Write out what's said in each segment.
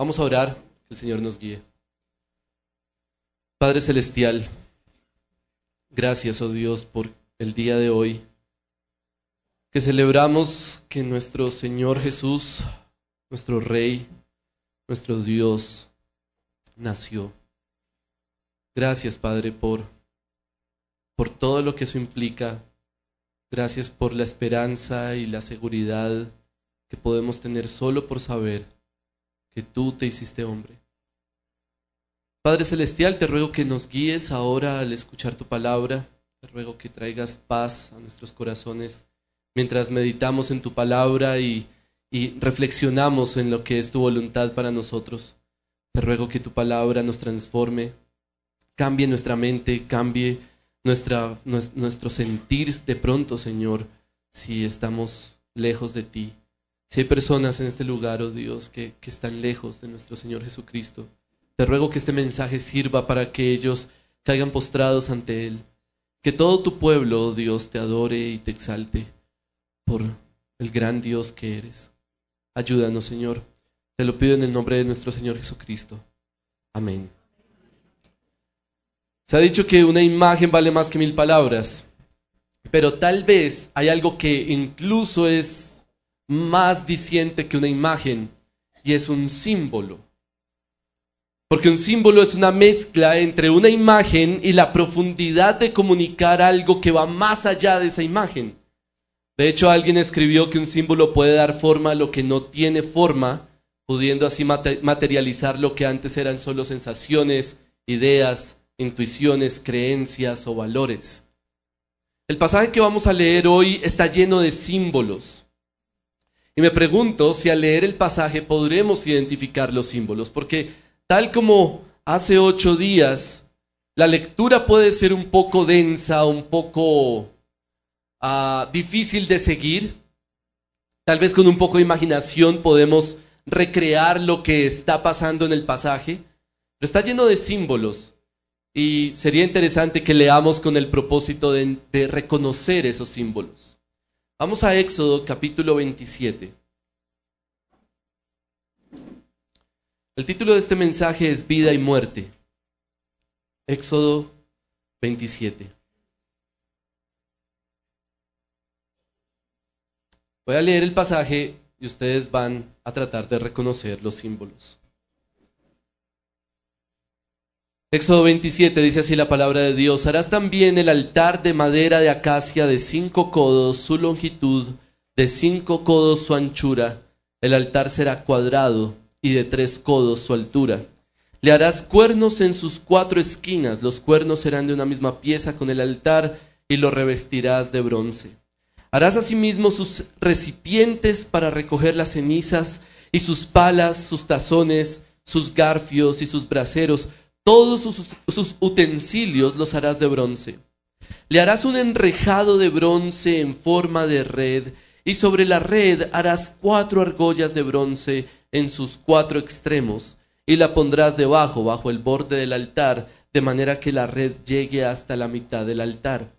Vamos a orar, que el Señor nos guíe. Padre Celestial, gracias, oh Dios, por el día de hoy, que celebramos que nuestro Señor Jesús, nuestro Rey, nuestro Dios, nació. Gracias, Padre, por, por todo lo que eso implica. Gracias por la esperanza y la seguridad que podemos tener solo por saber que tú te hiciste hombre. Padre Celestial, te ruego que nos guíes ahora al escuchar tu palabra. Te ruego que traigas paz a nuestros corazones mientras meditamos en tu palabra y, reflexionamos en lo que es tu voluntad para nosotros. Te ruego que tu palabra nos transforme, cambie nuestra mente, cambie nuestra, nuestro sentir de pronto, Señor, si estamos lejos de ti. Si hay personas en este lugar, oh Dios, que, están lejos de nuestro Señor Jesucristo, te ruego que este mensaje sirva para que ellos caigan postrados ante Él. Que todo tu pueblo, oh Dios, te adore y te exalte por el gran Dios que eres. Ayúdanos, Señor. Te lo pido en el nombre de nuestro Señor Jesucristo. Amén. Se ha dicho que una imagen vale más que mil palabras, pero tal vez hay algo que incluso es más diciente que una imagen y es un símbolo. Porque un símbolo es una mezcla entre una imagen y la profundidad de comunicar algo que va más allá de esa imagen. De hecho, alguien escribió que un símbolo puede dar forma a lo que no tiene forma, pudiendo así materializar lo que antes eran solo sensaciones, ideas, intuiciones, creencias o valores. El pasaje que vamos a leer hoy está lleno de símbolos. Y me pregunto si al leer el pasaje podremos identificar los símbolos, porque tal como hace ocho días, la lectura puede ser un poco densa, un poco ah, difícil de seguir. Tal vez con un poco de imaginación podemos recrear lo que está pasando en el pasaje, pero está lleno de símbolos. Y sería interesante que leamos con el propósito de reconocer esos símbolos. Vamos a Éxodo capítulo 27. El título de este mensaje es Vida y Muerte. Éxodo 27. Voy a leer el pasaje y ustedes van a tratar de reconocer los símbolos. Éxodo 27 dice así la palabra de Dios, harás también el altar de madera de acacia de cinco codos, su longitud, de cinco codos su anchura, el altar será cuadrado y de tres codos su altura. Le harás cuernos en sus cuatro esquinas, los cuernos serán de una misma pieza con el altar y lo revestirás de bronce. Harás asimismo sus recipientes para recoger las cenizas y sus palas, sus tazones, sus garfios y sus braseros, todos sus, utensilios los harás de bronce. Le harás un enrejado de bronce en forma de red, y sobre la red harás cuatro argollas de bronce en sus cuatro extremos, y la pondrás debajo, bajo el borde del altar, de manera que la red llegue hasta la mitad del altar.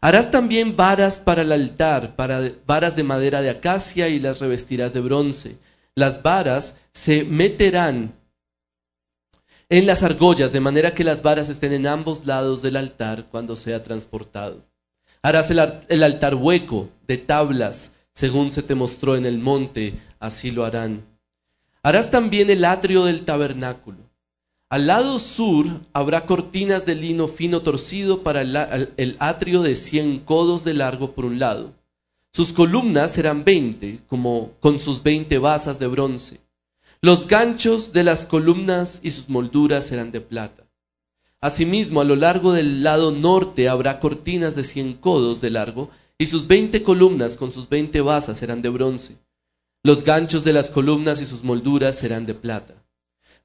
Harás también varas para el altar, para varas de madera de acacia, y las revestirás de bronce. Las varas se meterán en las argollas, de manera que las varas estén en ambos lados del altar cuando sea transportado. Harás el, altar hueco de tablas, según se te mostró en el monte, así lo harán. Harás también el atrio del tabernáculo. Al lado sur habrá cortinas de lino fino torcido para el, atrio de cien codos de largo por un lado. Sus columnas serán veinte, como con sus veinte basas de bronce. Los ganchos de las columnas y sus molduras serán de plata. Asimismo, a lo largo del lado norte habrá cortinas de cien codos de largo, y sus veinte columnas con sus veinte basas serán de bronce. Los ganchos de las columnas y sus molduras serán de plata.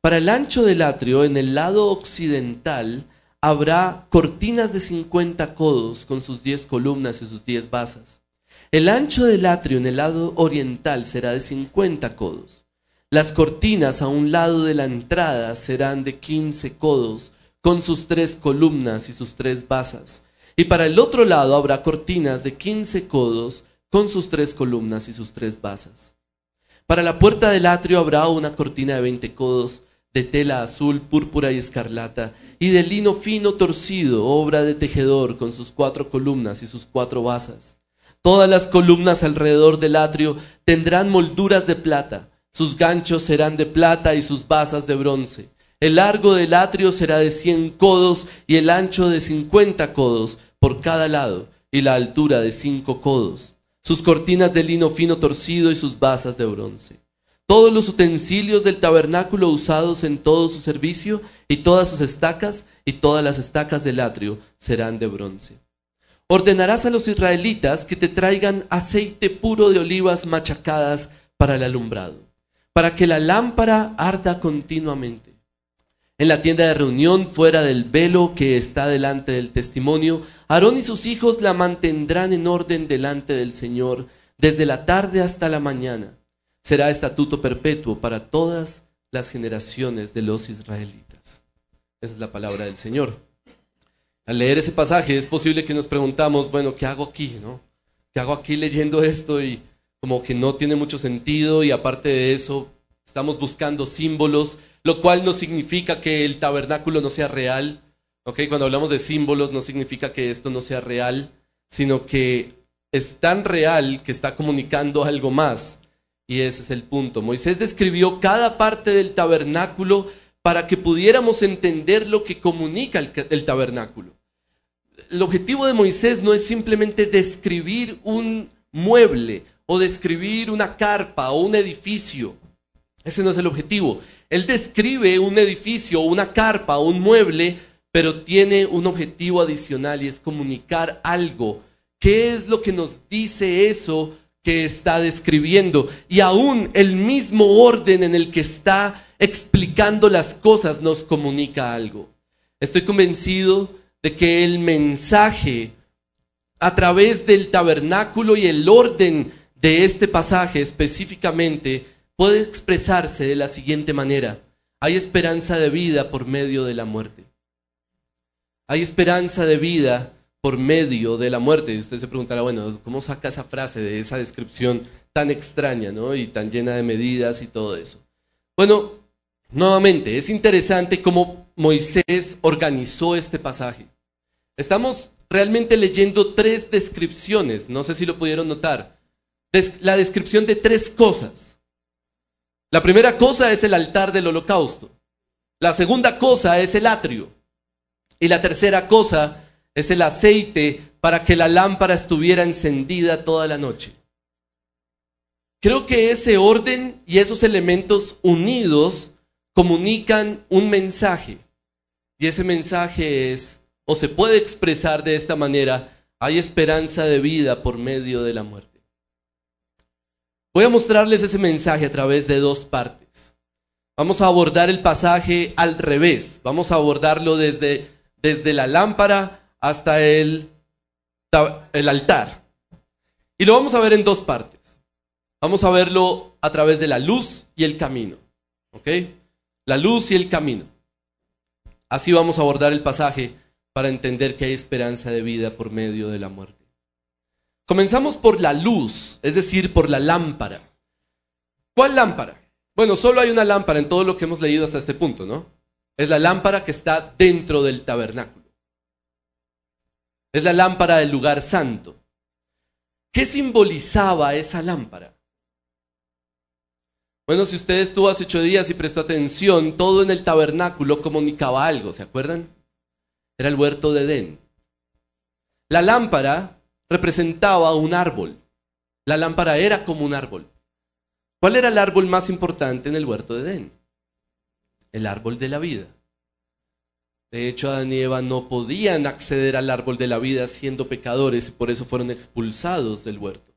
Para el ancho del atrio, en el lado occidental, habrá cortinas de cincuenta codos con sus diez columnas y sus diez basas. El ancho del atrio en el lado oriental será de cincuenta codos. Las cortinas a un lado de la entrada serán de quince codos, con sus tres columnas y sus tres basas. Y para el otro lado habrá cortinas de quince codos, con sus tres columnas y sus tres basas. Para la puerta del atrio habrá una cortina de veinte codos, de tela azul, púrpura y escarlata, y de lino fino torcido, obra de tejedor, con sus cuatro columnas y sus cuatro basas. Todas las columnas alrededor del atrio tendrán molduras de plata, sus ganchos serán de plata y sus basas de bronce. El largo del atrio será de cien codos y el ancho de cincuenta codos por cada lado, y la altura de cinco codos. Sus cortinas de lino fino torcido y sus basas de bronce todos los utensilios del tabernáculo usados en todo su servicio y todas sus estacas y todas las estacas del atrio serán de bronce. Ordenarás a los israelitas que te traigan aceite puro de olivas machacadas para el alumbrado, para que la lámpara arda continuamente. En la tienda de reunión, fuera del velo que está delante del testimonio, Aarón y sus hijos la mantendrán en orden delante del Señor desde la tarde hasta la mañana será estatuto perpetuo para todas las generaciones de los israelitas. Esa es la palabra del Señor. Al leer ese pasaje es posible que nos preguntamos, bueno, ¿qué hago aquí? No? ¿Qué hago aquí leyendo esto? Y como que no tiene mucho sentido y aparte de eso estamos buscando símbolos, lo cual no significa que el tabernáculo no sea real. ¿okay? Cuando hablamos de símbolos no significa que esto no sea real, sino que es tan real que está comunicando algo más. Y ese es el punto. Moisés describió cada parte del tabernáculo para que pudiéramos entender lo que comunica el, tabernáculo. El objetivo de Moisés no es simplemente describir un mueble o describir una carpa o un edificio. Ese no es el objetivo. Él describe un edificio, una carpa, un mueble, pero tiene un objetivo adicional y es comunicar algo. ¿Qué es lo que nos dice eso que está describiendo y aún el mismo orden en el que está explicando las cosas nos comunica algo. Estoy convencido de que el mensaje a través del tabernáculo y el orden de este pasaje específicamente puede expresarse de la siguiente manera. Hay esperanza de vida por medio de la muerte. Hay esperanza de vida por medio de la muerte. Y usted se preguntará, bueno, ¿cómo saca esa frase de esa descripción tan extraña, ¿no? Y tan llena de medidas y todo eso. Bueno, nuevamente, es interesante cómo Moisés organizó este pasaje. Estamos realmente leyendo tres descripciones, no sé si lo pudieron notar. la descripción de tres cosas. La primera cosa es el altar del holocausto. La segunda cosa es el atrio. Y la tercera cosa es el aceite para que la lámpara estuviera encendida toda la noche. Creo que ese orden y esos elementos unidos comunican un mensaje. Y ese mensaje es, o se puede expresar de esta manera, hay esperanza de vida por medio de la muerte. Voy a mostrarles ese mensaje a través de dos partes. Vamos a abordar el pasaje al revés. Vamos a abordarlo desde, desde la lámpara hasta el, el altar. Y lo vamos a ver en dos partes. Vamos a verlo a través de la luz y el camino. ¿Ok? La luz y el camino. Así vamos a abordar el pasaje para entender que hay esperanza de vida por medio de la muerte. Comenzamos por la luz, es decir, por la lámpara. ¿Cuál lámpara? Bueno, solo hay una lámpara en todo lo que hemos leído hasta este punto, ¿no? Es la lámpara que está dentro del tabernáculo. Es la lámpara del lugar santo. ¿Qué simbolizaba esa lámpara? Bueno, si usted estuvo hace ocho días y prestó atención, todo en el tabernáculo comunicaba algo, ¿se acuerdan? Era el huerto de Edén. La lámpara representaba un árbol. La lámpara era como un árbol. ¿Cuál era el árbol más importante en el huerto de Edén? El árbol de la vida. De hecho, Adán y Eva no podían acceder al árbol de la vida siendo pecadores y por eso fueron expulsados del huerto.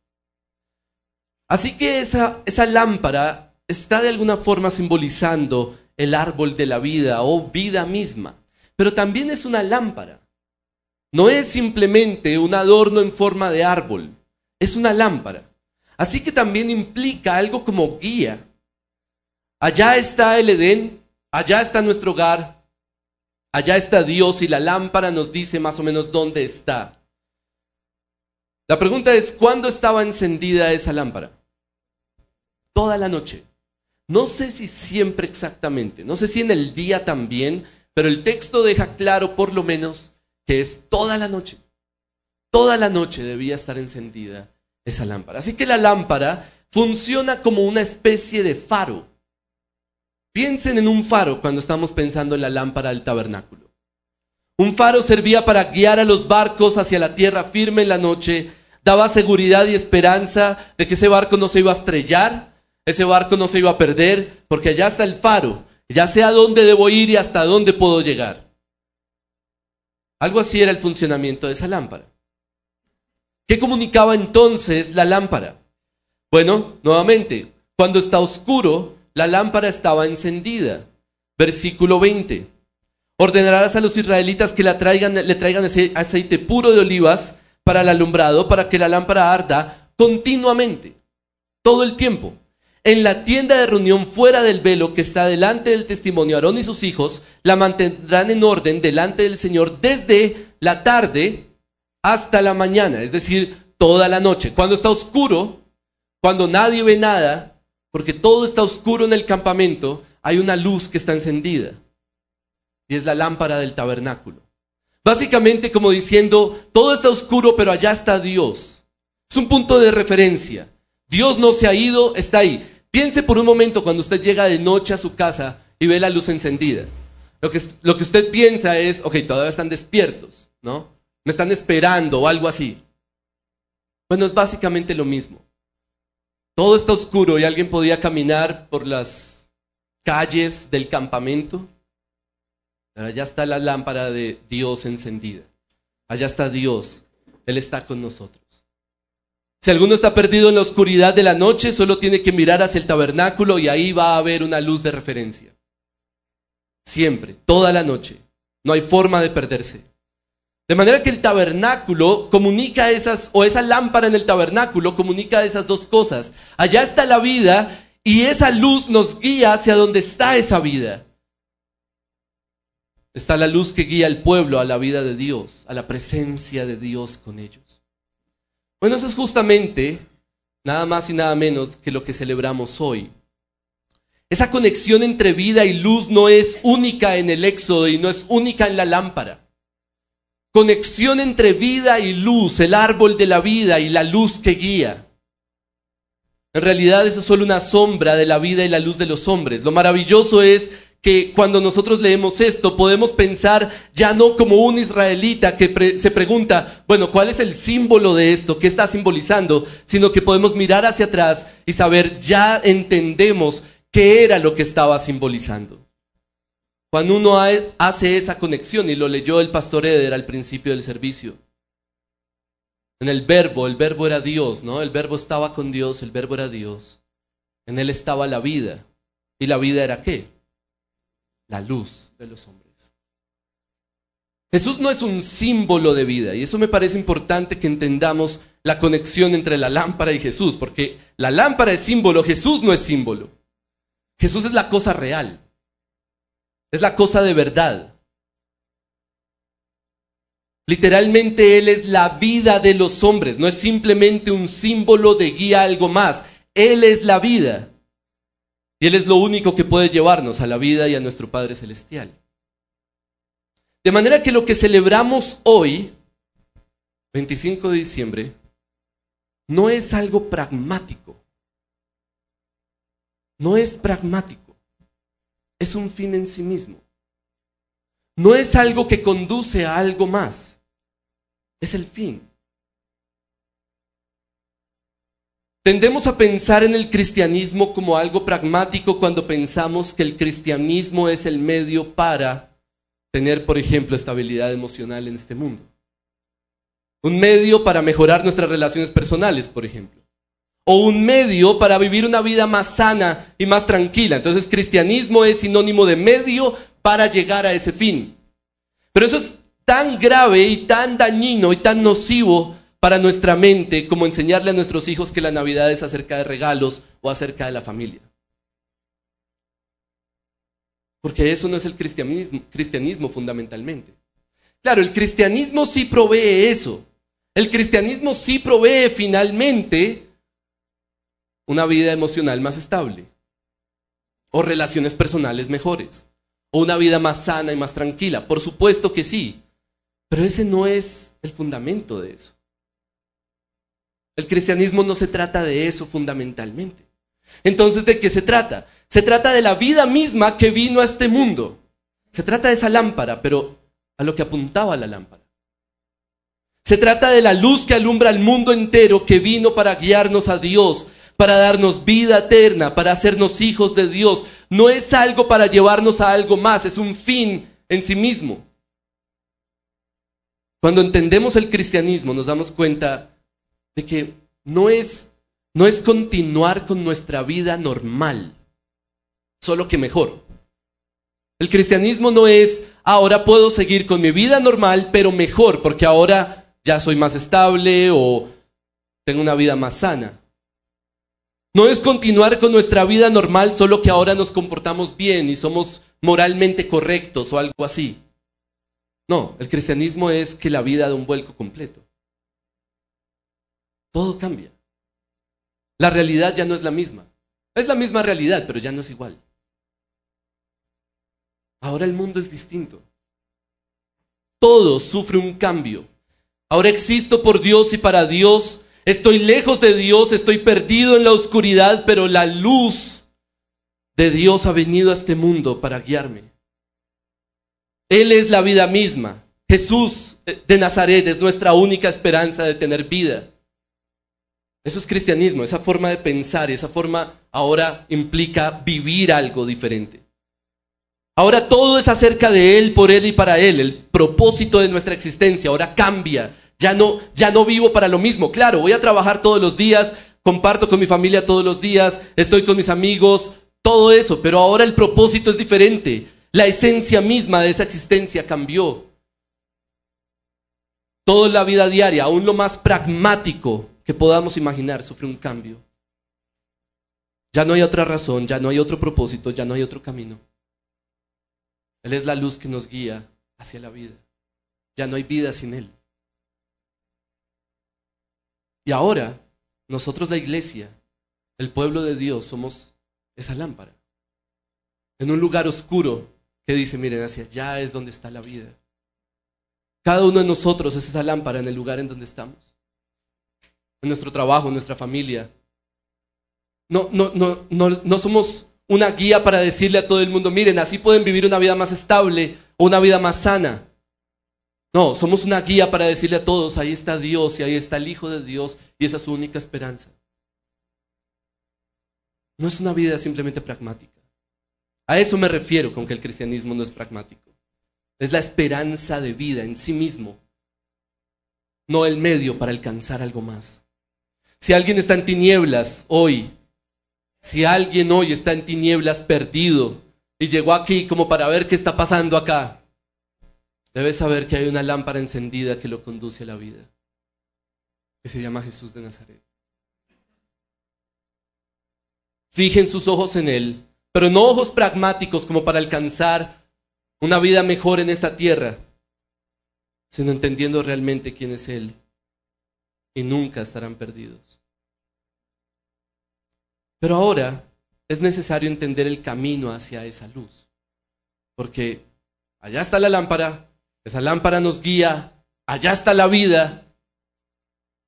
Así que esa, esa lámpara está de alguna forma simbolizando el árbol de la vida o vida misma, pero también es una lámpara. No es simplemente un adorno en forma de árbol, es una lámpara. Así que también implica algo como guía. Allá está el Edén, allá está nuestro hogar, Allá está Dios y la lámpara nos dice más o menos dónde está. La pregunta es, ¿cuándo estaba encendida esa lámpara? toda la noche. No sé si siempre exactamente, no sé si en el día también, pero el texto deja claro por lo menos que es toda la noche. Toda la noche debía estar encendida esa lámpara. Así que la lámpara funciona como una especie de faro. Piensen en un faro cuando estamos pensando en la lámpara del tabernáculo. Un faro servía para guiar a los barcos hacia la tierra firme en la noche, daba seguridad y esperanza de que ese barco no se iba a estrellar, ese barco no se iba a perder, porque allá está el faro, ya sé a dónde debo ir y hasta dónde puedo llegar. Algo así era el funcionamiento de esa lámpara. ¿Qué comunicaba entonces la lámpara? Bueno, nuevamente, cuando está oscuro, la lámpara estaba encendida. Versículo 20. Ordenarás a los israelitas que le traigan, le traigan ese aceite puro de olivas para el alumbrado, para que la lámpara arda continuamente, todo el tiempo. En la tienda de reunión fuera del velo que está delante del testimonio, Aarón y sus hijos la mantendrán en orden delante del Señor desde la tarde hasta la mañana, es decir, toda la noche. Cuando está oscuro, cuando nadie ve nada, porque todo está oscuro en el campamento, hay una luz que está encendida. Y es la lámpara del tabernáculo. Básicamente como diciendo, todo está oscuro, pero allá está Dios. Es un punto de referencia. Dios no se ha ido, está ahí. Piense por un momento cuando usted llega de noche a su casa y ve la luz encendida. Lo que, lo que usted piensa es, ok, todavía están despiertos, ¿no? me están esperando o algo así. Bueno, es básicamente lo mismo. Todo está oscuro y alguien podía caminar por las calles del campamento. Pero allá está la lámpara de Dios encendida. Allá está Dios. Él está con nosotros. Si alguno está perdido en la oscuridad de la noche, solo tiene que mirar hacia el tabernáculo y ahí va a haber una luz de referencia. Siempre, toda la noche. No hay forma de perderse. De manera que el tabernáculo comunica esas, o esa lámpara en el tabernáculo comunica esas dos cosas. Allá está la vida y esa luz nos guía hacia donde está esa vida. Está la luz que guía al pueblo a la vida de Dios, a la presencia de Dios con ellos. Bueno, eso es justamente nada más y nada menos que lo que celebramos hoy. Esa conexión entre vida y luz no es única en el éxodo y no es única en la lámpara conexión entre vida y luz, el árbol de la vida y la luz que guía. En realidad eso es solo una sombra de la vida y la luz de los hombres. Lo maravilloso es que cuando nosotros leemos esto podemos pensar ya no como un israelita que se pregunta, bueno, ¿cuál es el símbolo de esto? ¿Qué está simbolizando? Sino que podemos mirar hacia atrás y saber, ya entendemos qué era lo que estaba simbolizando. Cuando uno hace esa conexión, y lo leyó el pastor Eder al principio del servicio, en el verbo, el verbo era Dios, ¿no? El verbo estaba con Dios, el verbo era Dios. En él estaba la vida. ¿Y la vida era qué? La luz de los hombres. Jesús no es un símbolo de vida, y eso me parece importante que entendamos la conexión entre la lámpara y Jesús, porque la lámpara es símbolo, Jesús no es símbolo. Jesús es la cosa real. Es la cosa de verdad. Literalmente Él es la vida de los hombres, no es simplemente un símbolo de guía a algo más. Él es la vida. Y Él es lo único que puede llevarnos a la vida y a nuestro Padre Celestial. De manera que lo que celebramos hoy, 25 de diciembre, no es algo pragmático. No es pragmático es un fin en sí mismo. No es algo que conduce a algo más. Es el fin. Tendemos a pensar en el cristianismo como algo pragmático cuando pensamos que el cristianismo es el medio para tener, por ejemplo, estabilidad emocional en este mundo. Un medio para mejorar nuestras relaciones personales, por ejemplo o un medio para vivir una vida más sana y más tranquila. Entonces, cristianismo es sinónimo de medio para llegar a ese fin. Pero eso es tan grave y tan dañino y tan nocivo para nuestra mente como enseñarle a nuestros hijos que la Navidad es acerca de regalos o acerca de la familia. Porque eso no es el cristianismo, cristianismo fundamentalmente. Claro, el cristianismo sí provee eso. El cristianismo sí provee finalmente una vida emocional más estable, o relaciones personales mejores, o una vida más sana y más tranquila. Por supuesto que sí, pero ese no es el fundamento de eso. El cristianismo no se trata de eso fundamentalmente. Entonces, ¿de qué se trata? Se trata de la vida misma que vino a este mundo. Se trata de esa lámpara, pero a lo que apuntaba la lámpara. Se trata de la luz que alumbra el mundo entero, que vino para guiarnos a Dios, para darnos vida eterna, para hacernos hijos de Dios. No es algo para llevarnos a algo más, es un fin en sí mismo. Cuando entendemos el cristianismo nos damos cuenta de que no es, no es continuar con nuestra vida normal, solo que mejor. El cristianismo no es ahora puedo seguir con mi vida normal, pero mejor, porque ahora ya soy más estable o tengo una vida más sana. No es continuar con nuestra vida normal, solo que ahora nos comportamos bien y somos moralmente correctos o algo así. No, el cristianismo es que la vida da un vuelco completo. Todo cambia. La realidad ya no es la misma. Es la misma realidad, pero ya no es igual. Ahora el mundo es distinto. Todo sufre un cambio. Ahora existo por Dios y para Dios. Estoy lejos de Dios, estoy perdido en la oscuridad, pero la luz de Dios ha venido a este mundo para guiarme. Él es la vida misma. Jesús de Nazaret es nuestra única esperanza de tener vida. Eso es cristianismo, esa forma de pensar, esa forma ahora implica vivir algo diferente. Ahora todo es acerca de Él, por Él y para Él. El propósito de nuestra existencia ahora cambia. Ya no, ya no vivo para lo mismo. Claro, voy a trabajar todos los días, comparto con mi familia todos los días, estoy con mis amigos, todo eso, pero ahora el propósito es diferente. La esencia misma de esa existencia cambió. Toda la vida diaria, aún lo más pragmático que podamos imaginar, sufre un cambio. Ya no hay otra razón, ya no hay otro propósito, ya no hay otro camino. Él es la luz que nos guía hacia la vida. Ya no hay vida sin Él. Y ahora, nosotros la iglesia, el pueblo de Dios, somos esa lámpara. En un lugar oscuro que dice, miren, hacia allá es donde está la vida. Cada uno de nosotros es esa lámpara en el lugar en donde estamos. En nuestro trabajo, en nuestra familia. No, no, no, no, no somos una guía para decirle a todo el mundo, miren, así pueden vivir una vida más estable o una vida más sana. No, somos una guía para decirle a todos, ahí está Dios y ahí está el Hijo de Dios y esa es su única esperanza. No es una vida simplemente pragmática. A eso me refiero con que el cristianismo no es pragmático. Es la esperanza de vida en sí mismo, no el medio para alcanzar algo más. Si alguien está en tinieblas hoy, si alguien hoy está en tinieblas perdido y llegó aquí como para ver qué está pasando acá, debe saber que hay una lámpara encendida que lo conduce a la vida, que se llama Jesús de Nazaret. Fijen sus ojos en Él, pero no ojos pragmáticos como para alcanzar una vida mejor en esta tierra, sino entendiendo realmente quién es Él y nunca estarán perdidos. Pero ahora es necesario entender el camino hacia esa luz. Porque allá está la lámpara, esa lámpara nos guía, allá está la vida.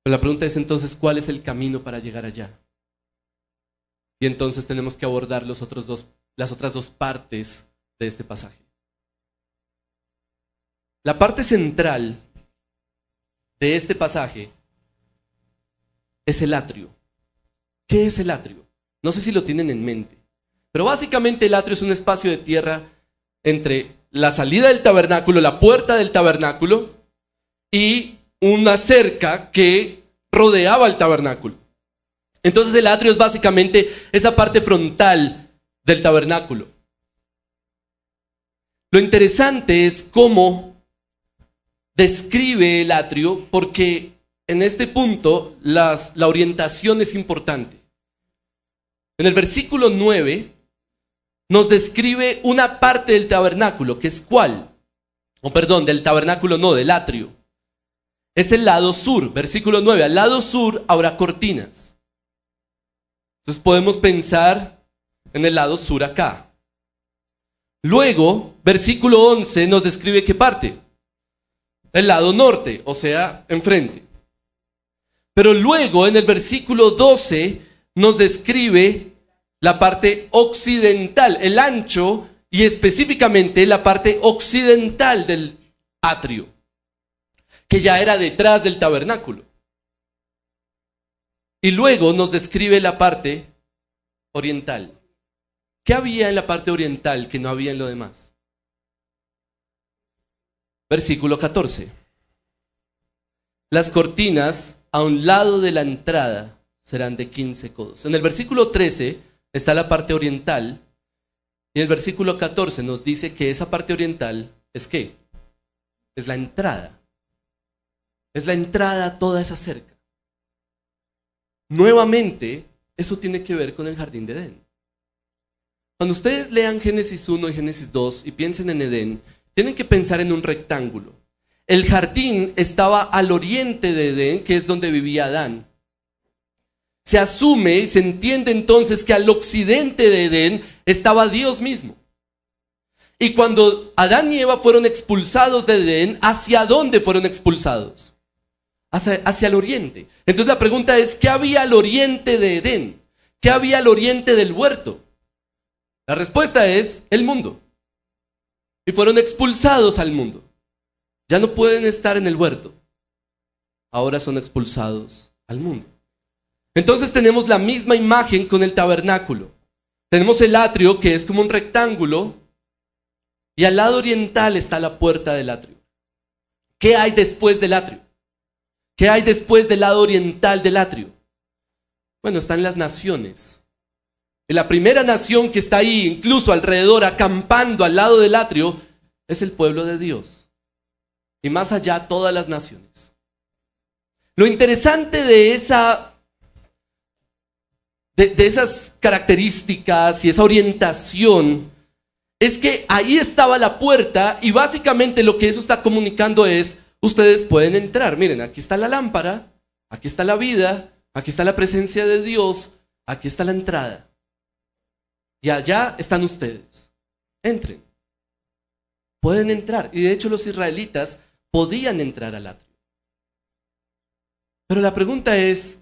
Pero la pregunta es entonces, ¿cuál es el camino para llegar allá? Y entonces tenemos que abordar los otros dos, las otras dos partes de este pasaje. La parte central de este pasaje es el atrio. ¿Qué es el atrio? No sé si lo tienen en mente. Pero básicamente el atrio es un espacio de tierra entre la salida del tabernáculo, la puerta del tabernáculo y una cerca que rodeaba el tabernáculo. Entonces el atrio es básicamente esa parte frontal del tabernáculo. Lo interesante es cómo describe el atrio porque en este punto la orientación es importante. En el versículo 9 nos describe una parte del tabernáculo, que es cuál? O perdón, del tabernáculo no, del atrio. Es el lado sur, versículo 9. Al lado sur habrá cortinas. Entonces podemos pensar en el lado sur acá. Luego, versículo 11 nos describe qué parte. El lado norte, o sea, enfrente. Pero luego, en el versículo 12, nos describe la parte occidental, el ancho y específicamente la parte occidental del atrio, que ya era detrás del tabernáculo. Y luego nos describe la parte oriental. ¿Qué había en la parte oriental que no había en lo demás? Versículo 14. Las cortinas a un lado de la entrada serán de 15 codos. En el versículo 13 está la parte oriental y el versículo 14 nos dice que esa parte oriental es qué? Es la entrada. Es la entrada a toda esa cerca. Nuevamente, eso tiene que ver con el jardín de Edén. Cuando ustedes lean Génesis 1 y Génesis 2 y piensen en Edén, tienen que pensar en un rectángulo. El jardín estaba al oriente de Edén, que es donde vivía Adán. Se asume y se entiende entonces que al occidente de Edén estaba Dios mismo. Y cuando Adán y Eva fueron expulsados de Edén, ¿hacia dónde fueron expulsados? Hacia, hacia, el oriente. Entonces la pregunta es, ¿qué había al oriente de Edén? ¿Qué había al oriente del huerto? La respuesta es el mundo. Y fueron expulsados al mundo. Ya no pueden estar en el huerto. Ahora son expulsados al mundo. Entonces tenemos la misma imagen con el tabernáculo. Tenemos el atrio que es como un rectángulo y al lado oriental está la puerta del atrio. ¿Qué hay después del atrio? ¿Qué hay después del lado oriental del atrio? Bueno, están las naciones. la primera nación que está ahí, incluso alrededor, acampando al lado del atrio, es el pueblo de Dios. Y más allá, todas las naciones. Lo interesante de esa de, esas características y esa orientación, es que ahí estaba la puerta y básicamente lo que eso está comunicando es, ustedes pueden entrar, miren, aquí está la lámpara, aquí está la vida, aquí está la presencia de Dios, aquí está la entrada. Y allá están ustedes. Entren. Pueden entrar. Y de hecho los israelitas podían entrar al atrio. Pero la pregunta es,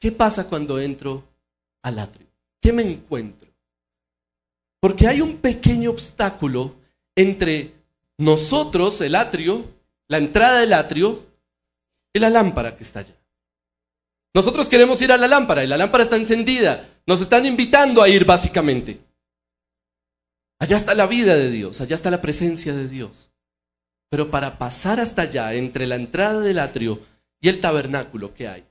¿Qué pasa cuando entro al atrio? ¿Qué me encuentro? Porque hay un pequeño obstáculo entre nosotros, el atrio, la entrada del atrio, y la lámpara que está allá. Nosotros queremos ir a la lámpara y la lámpara está encendida. Nos están invitando a ir básicamente. Allá está la vida de Dios, allá está la presencia de Dios. Pero para pasar hasta allá, entre la entrada del atrio y el tabernáculo que hay,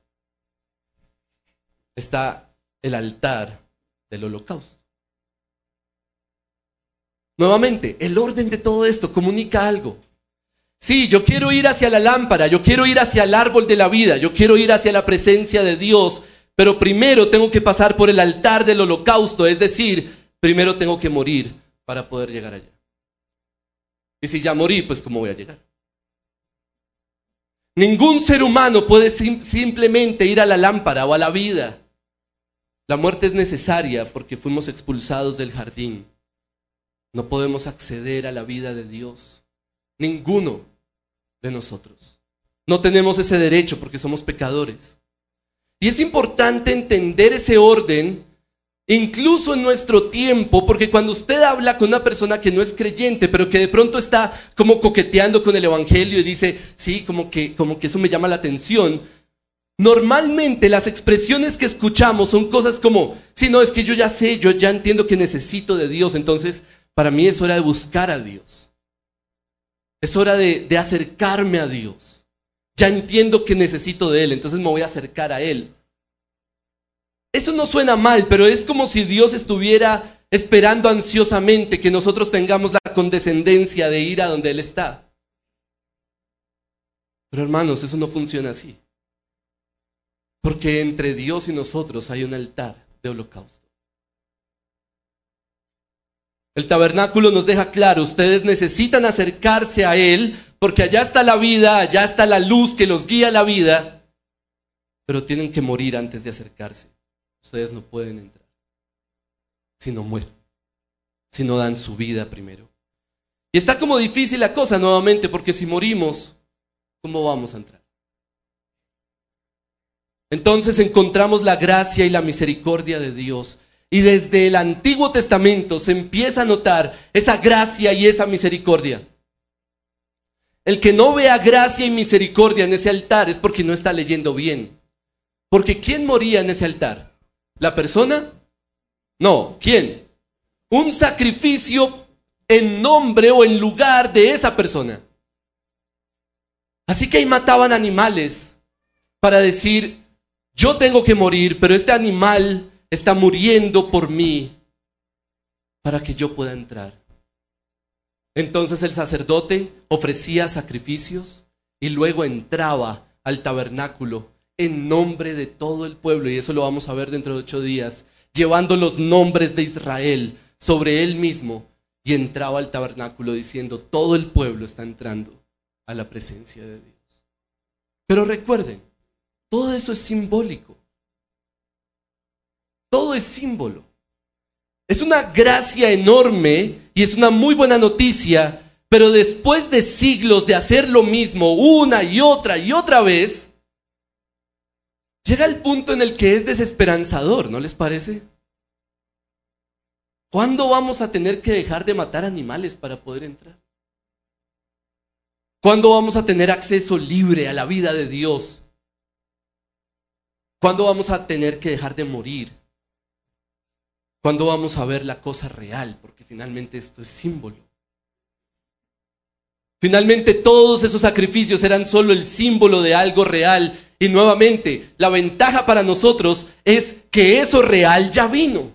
está el altar del holocausto. Nuevamente, el orden de todo esto comunica algo. Sí, yo quiero ir hacia la lámpara, yo quiero ir hacia el árbol de la vida, yo quiero ir hacia la presencia de Dios, pero primero tengo que pasar por el altar del holocausto, es decir, primero tengo que morir para poder llegar allá. Y si ya morí, pues ¿cómo voy a llegar? Ningún ser humano puede simplemente ir a la lámpara o a la vida la muerte es necesaria porque fuimos expulsados del jardín. No podemos acceder a la vida de Dios. Ninguno de nosotros. No tenemos ese derecho porque somos pecadores. Y es importante entender ese orden incluso en nuestro tiempo, porque cuando usted habla con una persona que no es creyente, pero que de pronto está como coqueteando con el Evangelio y dice, sí, como que, como que eso me llama la atención, Normalmente las expresiones que escuchamos son cosas como, si no, es que yo ya sé, yo ya entiendo que necesito de Dios, entonces para mí es hora de buscar a Dios. Es hora de acercarme a Dios. Ya entiendo que necesito de Él, entonces me voy a acercar a Él. Eso no suena mal, pero es como si Dios estuviera esperando ansiosamente que nosotros tengamos la condescendencia de ir a donde Él está. Pero hermanos, eso no funciona así. Porque entre Dios y nosotros hay un altar de holocausto. El tabernáculo nos deja claro, ustedes necesitan acercarse a Él porque allá está la vida, allá está la luz que los guía a la vida, pero tienen que morir antes de acercarse. Ustedes no pueden entrar si no mueren, si no dan su vida primero. Y está como difícil la cosa nuevamente, porque si morimos, ¿cómo vamos a entrar? Entonces encontramos la gracia y la misericordia de Dios. Y desde el Antiguo Testamento se empieza a notar esa gracia y esa misericordia. El que no vea gracia y misericordia en ese altar es porque no está leyendo bien. Porque ¿quién moría en ese altar? ¿La persona? No, ¿quién? Un sacrificio en nombre o en lugar de esa persona. Así que ahí mataban animales para decir, yo tengo que morir, pero este animal está muriendo por mí para que yo pueda entrar. Entonces el sacerdote ofrecía sacrificios y luego entraba al tabernáculo en nombre de todo el pueblo, y eso lo vamos a ver dentro de ocho días, llevando los nombres de Israel sobre él mismo, y entraba al tabernáculo diciendo, todo el pueblo está entrando a la presencia de Dios. Pero recuerden, todo eso es simbólico. Todo es símbolo. Es una gracia enorme y es una muy buena noticia, pero después de siglos de hacer lo mismo una y otra y otra vez, llega el punto en el que es desesperanzador, ¿no les parece? ¿Cuándo vamos a tener que dejar de matar animales para poder entrar? ¿Cuándo vamos a tener acceso libre a la vida de Dios? ¿Cuándo vamos a tener que dejar de morir? ¿Cuándo vamos a ver la cosa real? Porque finalmente esto es símbolo. Finalmente todos esos sacrificios eran solo el símbolo de algo real. Y nuevamente, la ventaja para nosotros es que eso real ya vino.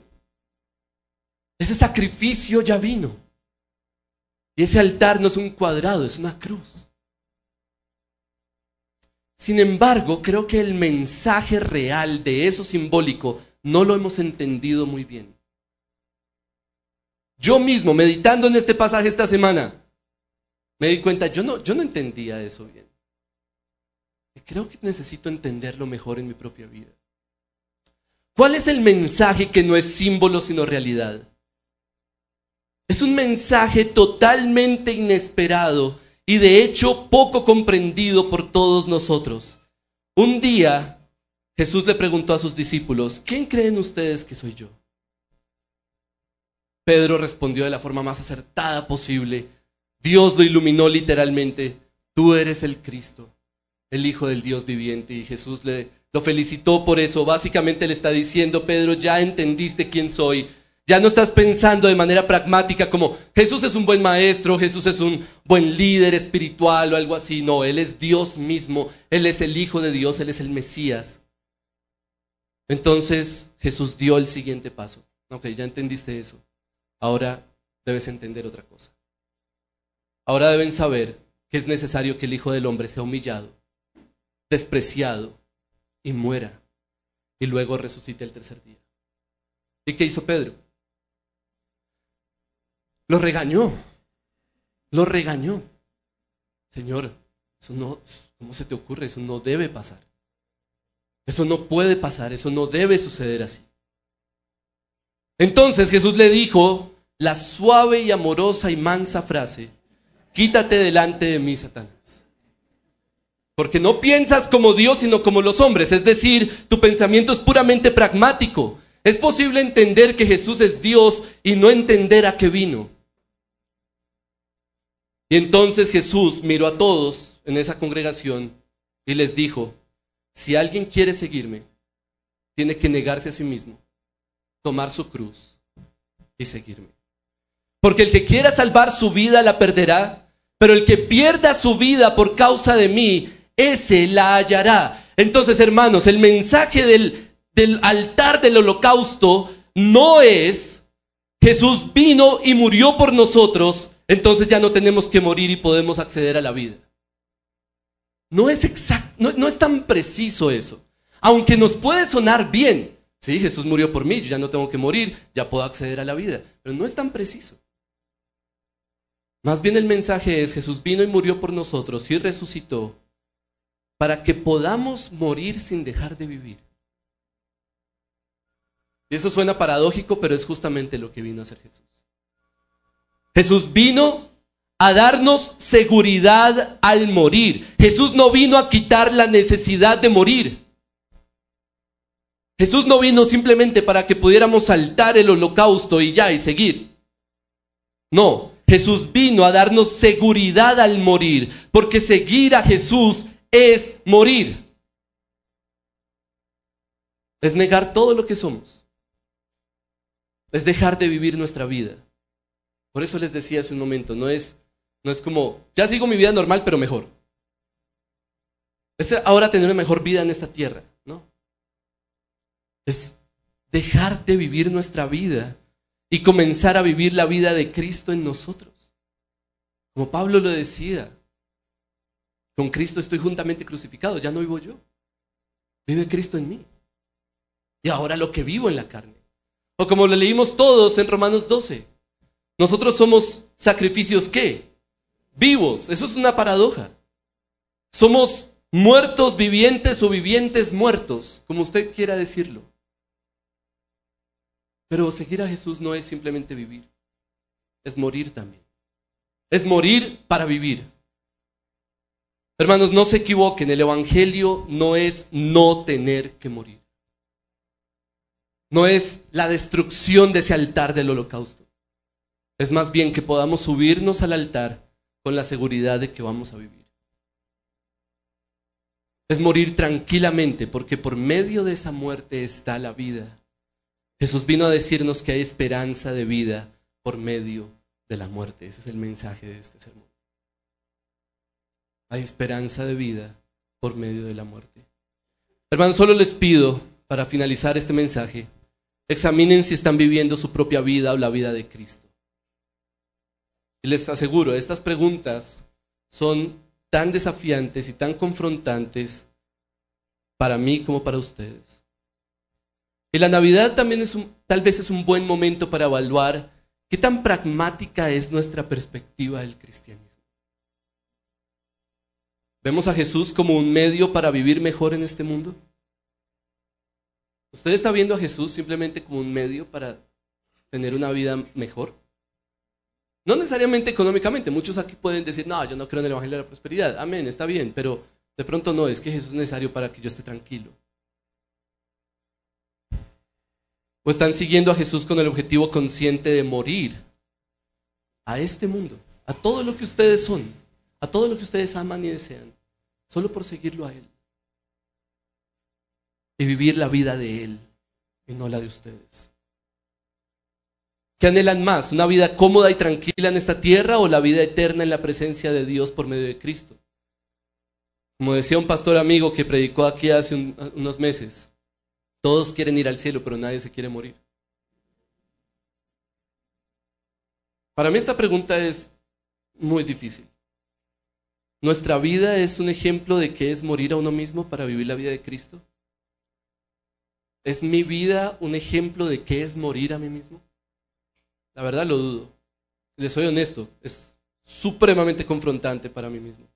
Ese sacrificio ya vino. Y ese altar no es un cuadrado, es una cruz. Sin embargo, creo que el mensaje real de eso simbólico no lo hemos entendido muy bien. Yo mismo, meditando en este pasaje esta semana, me di cuenta, yo no, yo no entendía eso bien. Creo que necesito entenderlo mejor en mi propia vida. ¿Cuál es el mensaje que no es símbolo sino realidad? Es un mensaje totalmente inesperado y de hecho poco comprendido por todos nosotros. Un día Jesús le preguntó a sus discípulos, ¿quién creen ustedes que soy yo? Pedro respondió de la forma más acertada posible. Dios lo iluminó literalmente. Tú eres el Cristo, el Hijo del Dios viviente. Y Jesús le, lo felicitó por eso. Básicamente le está diciendo, Pedro, ya entendiste quién soy. Ya no estás pensando de manera pragmática como Jesús es un buen maestro, Jesús es un buen líder espiritual o algo así. No, Él es Dios mismo, Él es el Hijo de Dios, Él es el Mesías. Entonces Jesús dio el siguiente paso. Ok, ya entendiste eso. Ahora debes entender otra cosa. Ahora deben saber que es necesario que el Hijo del Hombre sea humillado, despreciado y muera, y luego resucite el tercer día. ¿Y qué hizo Pedro? Lo regañó, lo regañó. Señor, eso no, ¿cómo se te ocurre? Eso no debe pasar. Eso no puede pasar, eso no debe suceder así. Entonces Jesús le dijo la suave y amorosa y mansa frase, quítate delante de mí, Satanás. Porque no piensas como Dios, sino como los hombres. Es decir, tu pensamiento es puramente pragmático. Es posible entender que Jesús es Dios y no entender a qué vino. Y entonces Jesús miró a todos en esa congregación y les dijo, si alguien quiere seguirme, tiene que negarse a sí mismo tomar su cruz y seguirme. Porque el que quiera salvar su vida la perderá, pero el que pierda su vida por causa de mí, ese la hallará. Entonces, hermanos, el mensaje del, altar del holocausto no es Jesús vino y murió por nosotros, entonces ya no tenemos que morir y podemos acceder a la vida. No es exacto, no es tan preciso eso. Aunque nos puede sonar bien, Sí, Jesús murió por mí, yo ya no tengo que morir, ya puedo acceder a la vida. Pero no es tan preciso. Más bien el mensaje es, Jesús vino y murió por nosotros y resucitó para que podamos morir sin dejar de vivir. Y eso suena paradójico, pero es justamente lo que vino a hacer Jesús. Jesús vino a darnos seguridad al morir. Jesús no vino a quitar la necesidad de morir. Jesús no vino simplemente para que pudiéramos saltar el holocausto y ya y seguir. No, Jesús vino a darnos seguridad al morir, porque seguir a Jesús es morir. Es negar todo lo que somos. Es dejar de vivir nuestra vida. Por eso les decía hace un momento, no es, no es como, ya sigo mi vida normal, pero mejor. Es ahora tener una mejor vida en esta tierra, ¿no? Es dejar de vivir nuestra vida y comenzar a vivir la vida de Cristo en nosotros. Como Pablo lo decía, con Cristo estoy juntamente crucificado, ya no vivo yo. Vive Cristo en mí. Y ahora lo que vivo en la carne. O como lo leímos todos en Romanos 12. Nosotros somos sacrificios qué? Vivos. Eso es una paradoja. Somos muertos vivientes o vivientes muertos, como usted quiera decirlo. Pero seguir a Jesús no es simplemente vivir, es morir también. Es morir para vivir. Hermanos, no se equivoquen, el Evangelio no es no tener que morir. No es la destrucción de ese altar del holocausto. Es más bien que podamos subirnos al altar con la seguridad de que vamos a vivir. Es morir tranquilamente porque por medio de esa muerte está la vida. Jesús vino a decirnos que hay esperanza de vida por medio de la muerte. Ese es el mensaje de este sermón. Hay esperanza de vida por medio de la muerte. Hermanos, solo les pido, para finalizar este mensaje, examinen si están viviendo su propia vida o la vida de Cristo. Y les aseguro, estas preguntas son tan desafiantes y tan confrontantes para mí como para ustedes. Y la Navidad también es tal vez es un buen momento para evaluar qué tan pragmática es nuestra perspectiva del cristianismo. ¿Vemos a Jesús como un medio para vivir mejor en este mundo? ¿Usted está viendo a Jesús simplemente como un medio para tener una vida mejor? No necesariamente económicamente. Muchos aquí pueden decir, no, yo no creo en el Evangelio de la Prosperidad. Amén, está bien, pero de pronto no, es que Jesús es necesario para que yo esté tranquilo. O están siguiendo a Jesús con el objetivo consciente de morir a este mundo, a todo lo que ustedes son, a todo lo que ustedes aman y desean, solo por seguirlo a Él. Y vivir la vida de Él y no la de ustedes. ¿Qué anhelan más? ¿Una vida cómoda y tranquila en esta tierra o la vida eterna en la presencia de Dios por medio de Cristo? Como decía un pastor amigo que predicó aquí hace unos meses, todos quieren ir al cielo, pero nadie se quiere morir. Para mí esta pregunta es muy difícil. ¿Nuestra vida es un ejemplo de qué es morir a uno mismo para vivir la vida de Cristo? ¿Es mi vida un ejemplo de qué es morir a mí mismo? La verdad lo dudo. Les soy honesto, es supremamente confrontante para mí mismo.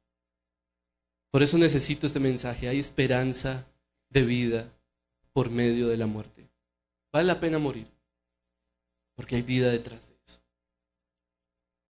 Por eso necesito este mensaje. Hay esperanza de vida por medio de la muerte. Vale la pena morir, porque hay vida detrás de